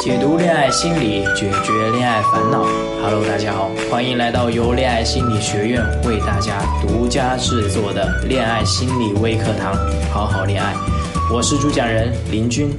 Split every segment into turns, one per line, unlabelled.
解读恋爱心理，解决恋爱烦恼。Hello，大家好，欢迎来到由恋爱心理学院为大家独家制作的恋爱心理微课堂，好好恋爱。我是主讲人林军。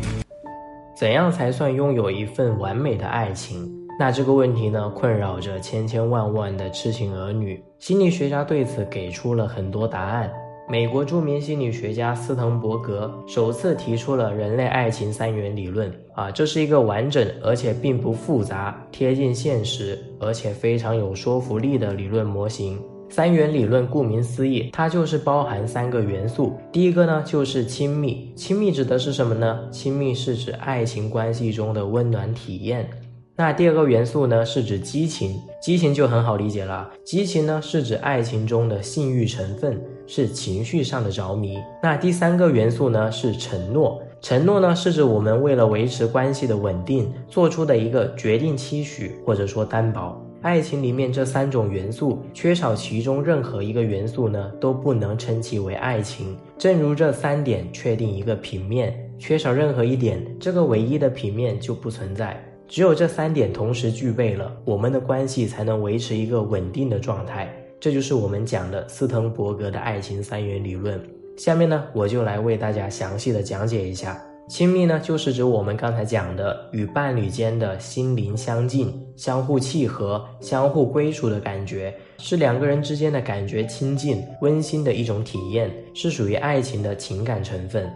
怎样才算拥有一份完美的爱情？那这个问题呢，困扰着千千万万的痴情儿女。心理学家对此给出了很多答案。美国著名心理学家斯滕伯格首次提出了人类爱情三元理论啊，这是一个完整而且并不复杂、贴近现实而且非常有说服力的理论模型。三元理论顾名思义，它就是包含三个元素。第一个呢，就是亲密。亲密指的是什么呢？亲密是指爱情关系中的温暖体验。那第二个元素呢，是指激情，激情就很好理解了。激情呢，是指爱情中的性欲成分，是情绪上的着迷。那第三个元素呢，是承诺，承诺呢，是指我们为了维持关系的稳定，做出的一个决定期许或者说担保。爱情里面这三种元素，缺少其中任何一个元素呢，都不能称其为爱情。正如这三点确定一个平面，缺少任何一点，这个唯一的平面就不存在。只有这三点同时具备了，我们的关系才能维持一个稳定的状态。这就是我们讲的斯滕伯格的爱情三元理论。下面呢，我就来为大家详细的讲解一下。亲密呢，就是指我们刚才讲的与伴侣间的心灵相近、相互契合、相互归属的感觉，是两个人之间的感觉亲近、温馨的一种体验，是属于爱情的情感成分。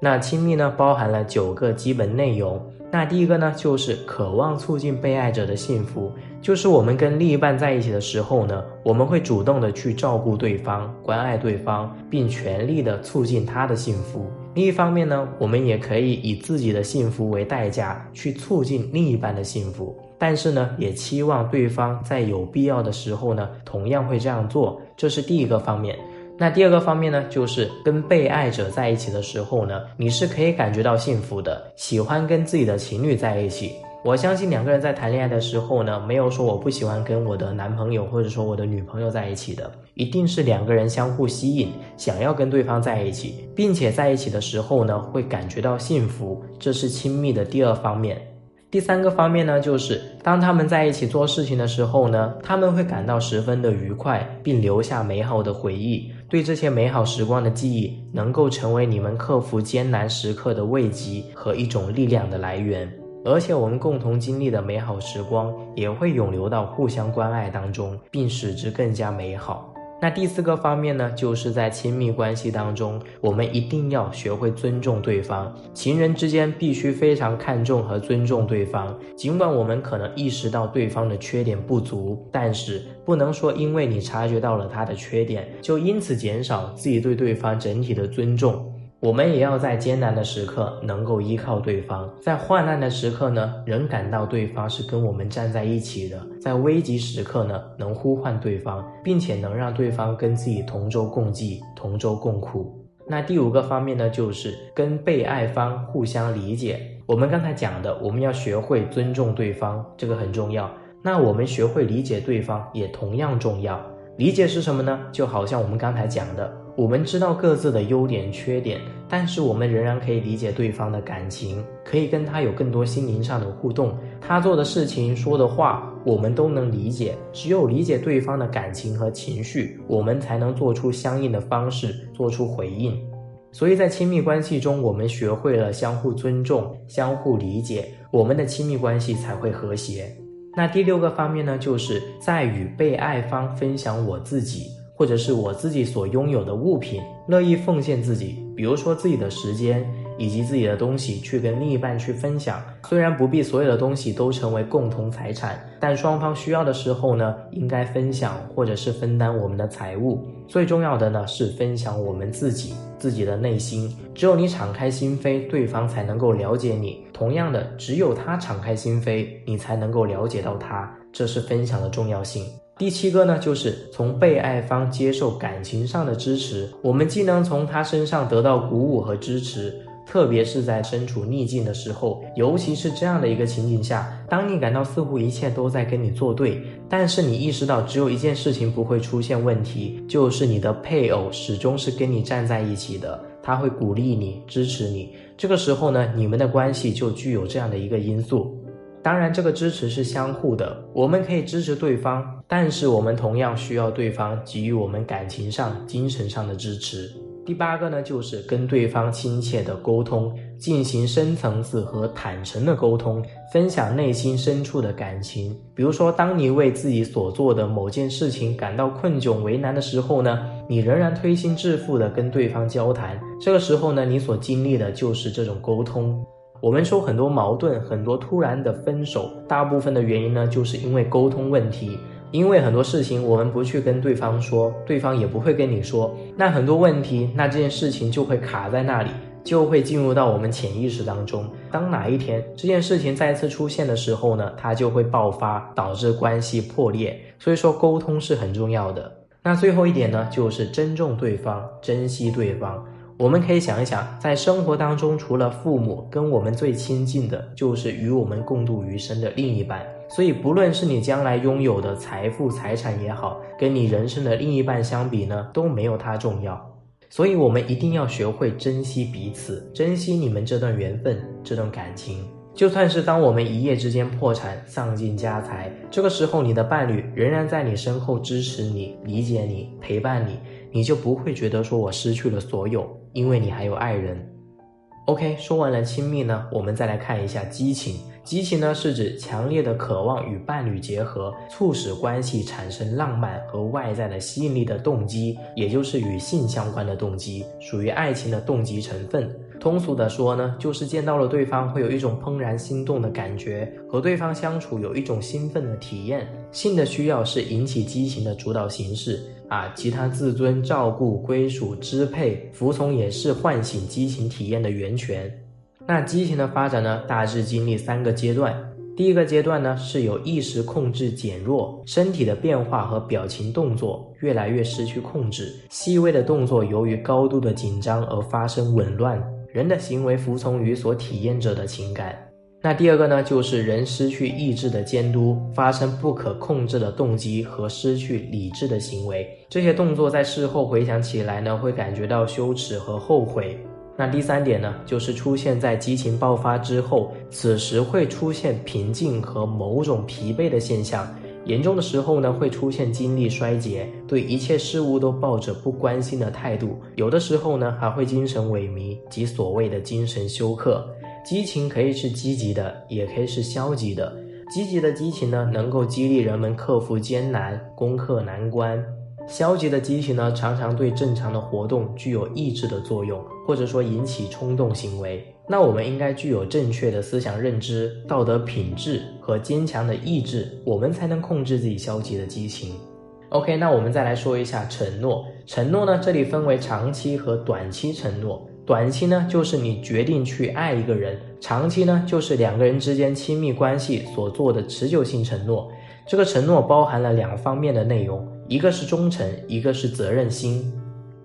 那亲密呢，包含了九个基本内容。那第一个呢，就是渴望促进被爱者的幸福，就是我们跟另一半在一起的时候呢，我们会主动的去照顾对方、关爱对方，并全力的促进他的幸福。另一方面呢，我们也可以以自己的幸福为代价去促进另一半的幸福，但是呢，也期望对方在有必要的时候呢，同样会这样做。这是第一个方面。那第二个方面呢，就是跟被爱者在一起的时候呢，你是可以感觉到幸福的，喜欢跟自己的情侣在一起。我相信两个人在谈恋爱的时候呢，没有说我不喜欢跟我的男朋友或者说我的女朋友在一起的，一定是两个人相互吸引，想要跟对方在一起，并且在一起的时候呢，会感觉到幸福，这是亲密的第二方面。第三个方面呢，就是当他们在一起做事情的时候呢，他们会感到十分的愉快，并留下美好的回忆。对这些美好时光的记忆，能够成为你们克服艰难时刻的慰藉和一种力量的来源。而且，我们共同经历的美好时光，也会永留到互相关爱当中，并使之更加美好。那第四个方面呢，就是在亲密关系当中，我们一定要学会尊重对方。情人之间必须非常看重和尊重对方。尽管我们可能意识到对方的缺点不足，但是不能说因为你察觉到了他的缺点，就因此减少自己对对方整体的尊重。我们也要在艰难的时刻能够依靠对方，在患难的时刻呢，仍感到对方是跟我们站在一起的；在危急时刻呢，能呼唤对方，并且能让对方跟自己同舟共济、同舟共苦。那第五个方面呢，就是跟被爱方互相理解。我们刚才讲的，我们要学会尊重对方，这个很重要。那我们学会理解对方也同样重要。理解是什么呢？就好像我们刚才讲的。我们知道各自的优点缺点，但是我们仍然可以理解对方的感情，可以跟他有更多心灵上的互动。他做的事情、说的话，我们都能理解。只有理解对方的感情和情绪，我们才能做出相应的方式，做出回应。所以在亲密关系中，我们学会了相互尊重、相互理解，我们的亲密关系才会和谐。那第六个方面呢，就是在与被爱方分享我自己。或者是我自己所拥有的物品，乐意奉献自己，比如说自己的时间以及自己的东西，去跟另一半去分享。虽然不必所有的东西都成为共同财产，但双方需要的时候呢，应该分享或者是分担我们的财物。最重要的呢，是分享我们自己自己的内心。只有你敞开心扉，对方才能够了解你。同样的，只有他敞开心扉，你才能够了解到他。这是分享的重要性。第七个呢，就是从被爱方接受感情上的支持，我们既能从他身上得到鼓舞和支持，特别是在身处逆境的时候，尤其是这样的一个情景下，当你感到似乎一切都在跟你作对，但是你意识到只有一件事情不会出现问题，就是你的配偶始终是跟你站在一起的。他会鼓励你、支持你。这个时候呢，你们的关系就具有这样的一个因素。当然，这个支持是相互的，我们可以支持对方，但是我们同样需要对方给予我们感情上、精神上的支持。第八个呢，就是跟对方亲切的沟通，进行深层次和坦诚的沟通，分享内心深处的感情。比如说，当你为自己所做的某件事情感到困窘、为难的时候呢，你仍然推心置腹的跟对方交谈。这个时候呢，你所经历的就是这种沟通。我们说很多矛盾，很多突然的分手，大部分的原因呢，就是因为沟通问题。因为很多事情我们不去跟对方说，对方也不会跟你说，那很多问题，那这件事情就会卡在那里，就会进入到我们潜意识当中。当哪一天这件事情再次出现的时候呢，它就会爆发，导致关系破裂。所以说沟通是很重要的。那最后一点呢，就是尊重对方，珍惜对方。我们可以想一想，在生活当中，除了父母，跟我们最亲近的就是与我们共度余生的另一半。所以，不论是你将来拥有的财富、财产也好，跟你人生的另一半相比呢，都没有他重要。所以，我们一定要学会珍惜彼此，珍惜你们这段缘分、这段感情。就算是当我们一夜之间破产、丧尽家财，这个时候你的伴侣仍然在你身后支持你、理解你、陪伴你，你就不会觉得说我失去了所有，因为你还有爱人。OK，说完了亲密呢，我们再来看一下激情。激情呢，是指强烈的渴望与伴侣结合，促使关系产生浪漫和外在的吸引力的动机，也就是与性相关的动机，属于爱情的动机成分。通俗的说呢，就是见到了对方会有一种怦然心动的感觉，和对方相处有一种兴奋的体验。性的需要是引起激情的主导形式啊，其他自尊、照顾、归属、支配、服从也是唤醒激情体验的源泉。那激情的发展呢，大致经历三个阶段。第一个阶段呢，是有意识控制减弱，身体的变化和表情动作越来越失去控制，细微的动作由于高度的紧张而发生紊乱，人的行为服从于所体验者的情感。那第二个呢，就是人失去意志的监督，发生不可控制的动机和失去理智的行为，这些动作在事后回想起来呢，会感觉到羞耻和后悔。那第三点呢，就是出现在激情爆发之后，此时会出现平静和某种疲惫的现象，严重的时候呢，会出现精力衰竭，对一切事物都抱着不关心的态度，有的时候呢，还会精神萎靡及所谓的精神休克。激情可以是积极的，也可以是消极的。积极的激情呢，能够激励人们克服艰难，攻克难关。消极的激情呢，常常对正常的活动具有抑制的作用，或者说引起冲动行为。那我们应该具有正确的思想认知、道德品质和坚强的意志，我们才能控制自己消极的激情。OK，那我们再来说一下承诺。承诺呢，这里分为长期和短期承诺。短期呢，就是你决定去爱一个人；长期呢，就是两个人之间亲密关系所做的持久性承诺。这个承诺包含了两方面的内容。一个是忠诚，一个是责任心，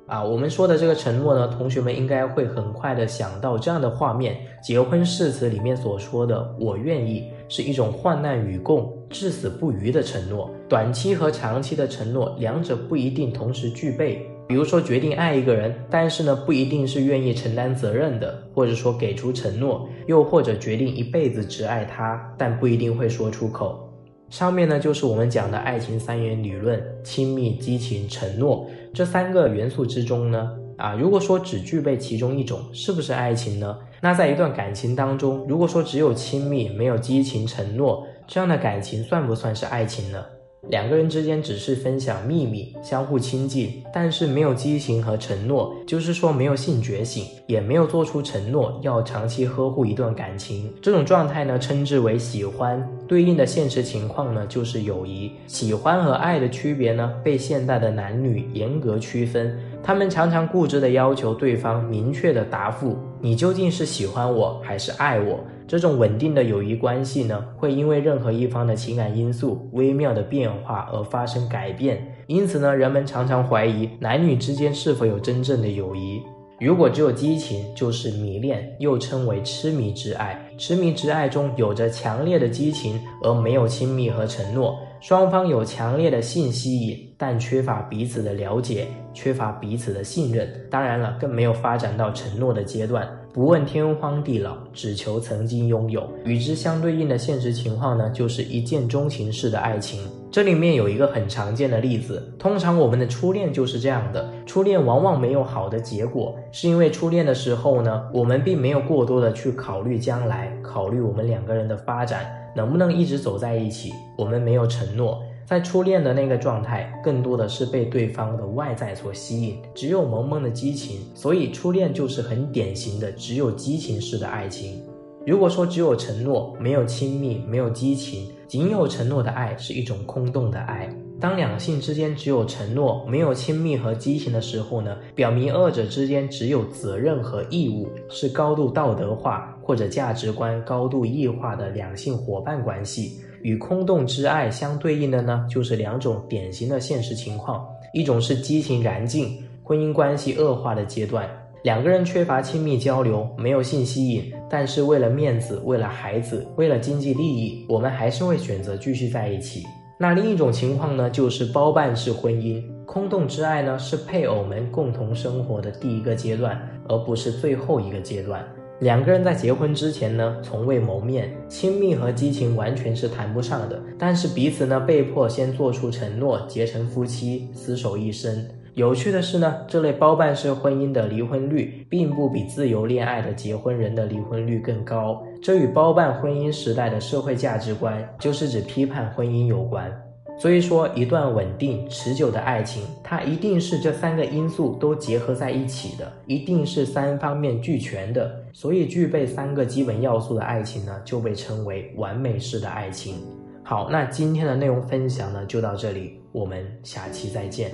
啊，我们说的这个承诺呢，同学们应该会很快的想到这样的画面：结婚誓词里面所说的“我愿意”是一种患难与共、至死不渝的承诺。短期和长期的承诺，两者不一定同时具备。比如说，决定爱一个人，但是呢，不一定是愿意承担责任的，或者说给出承诺，又或者决定一辈子只爱他，但不一定会说出口。上面呢，就是我们讲的爱情三元理论：亲密、激情、承诺这三个元素之中呢，啊，如果说只具备其中一种，是不是爱情呢？那在一段感情当中，如果说只有亲密，没有激情、承诺，这样的感情算不算是爱情呢？两个人之间只是分享秘密、相互亲近，但是没有激情和承诺，就是说没有性觉醒，也没有做出承诺要长期呵护一段感情。这种状态呢，称之为喜欢。对应的现实情况呢，就是友谊。喜欢和爱的区别呢，被现代的男女严格区分。他们常常固执地要求对方明确的答复：你究竟是喜欢我还是爱我？这种稳定的友谊关系呢，会因为任何一方的情感因素微妙的变化而发生改变。因此呢，人们常常怀疑男女之间是否有真正的友谊。如果只有激情，就是迷恋，又称为痴迷之爱。痴迷之爱中有着强烈的激情，而没有亲密和承诺，双方有强烈的性吸引，但缺乏彼此的了解，缺乏彼此的信任，当然了，更没有发展到承诺的阶段。不问天荒地老，只求曾经拥有。与之相对应的现实情况呢，就是一见钟情式的爱情。这里面有一个很常见的例子，通常我们的初恋就是这样的。初恋往往没有好的结果，是因为初恋的时候呢，我们并没有过多的去考虑将来，考虑我们两个人的发展能不能一直走在一起，我们没有承诺。在初恋的那个状态，更多的是被对方的外在所吸引，只有萌萌的激情，所以初恋就是很典型的只有激情式的爱情。如果说只有承诺，没有亲密，没有激情，仅有承诺的爱是一种空洞的爱。当两性之间只有承诺，没有亲密和激情的时候呢，表明二者之间只有责任和义务，是高度道德化或者价值观高度异化的两性伙伴关系。与空洞之爱相对应的呢，就是两种典型的现实情况：一种是激情燃尽、婚姻关系恶化的阶段，两个人缺乏亲密交流，没有性吸引，但是为了面子、为了孩子、为了经济利益，我们还是会选择继续在一起。那另一种情况呢，就是包办式婚姻，空洞之爱呢，是配偶们共同生活的第一个阶段，而不是最后一个阶段。两个人在结婚之前呢，从未谋面，亲密和激情完全是谈不上的。但是彼此呢，被迫先做出承诺，结成夫妻，厮守一生。有趣的是呢，这类包办式婚姻的离婚率，并不比自由恋爱的结婚人的离婚率更高。这与包办婚姻时代的社会价值观，就是指批判婚姻有关。所以说，一段稳定持久的爱情，它一定是这三个因素都结合在一起的，一定是三方面俱全的。所以，具备三个基本要素的爱情呢，就被称为完美式的爱情。好，那今天的内容分享呢，就到这里，我们下期再见。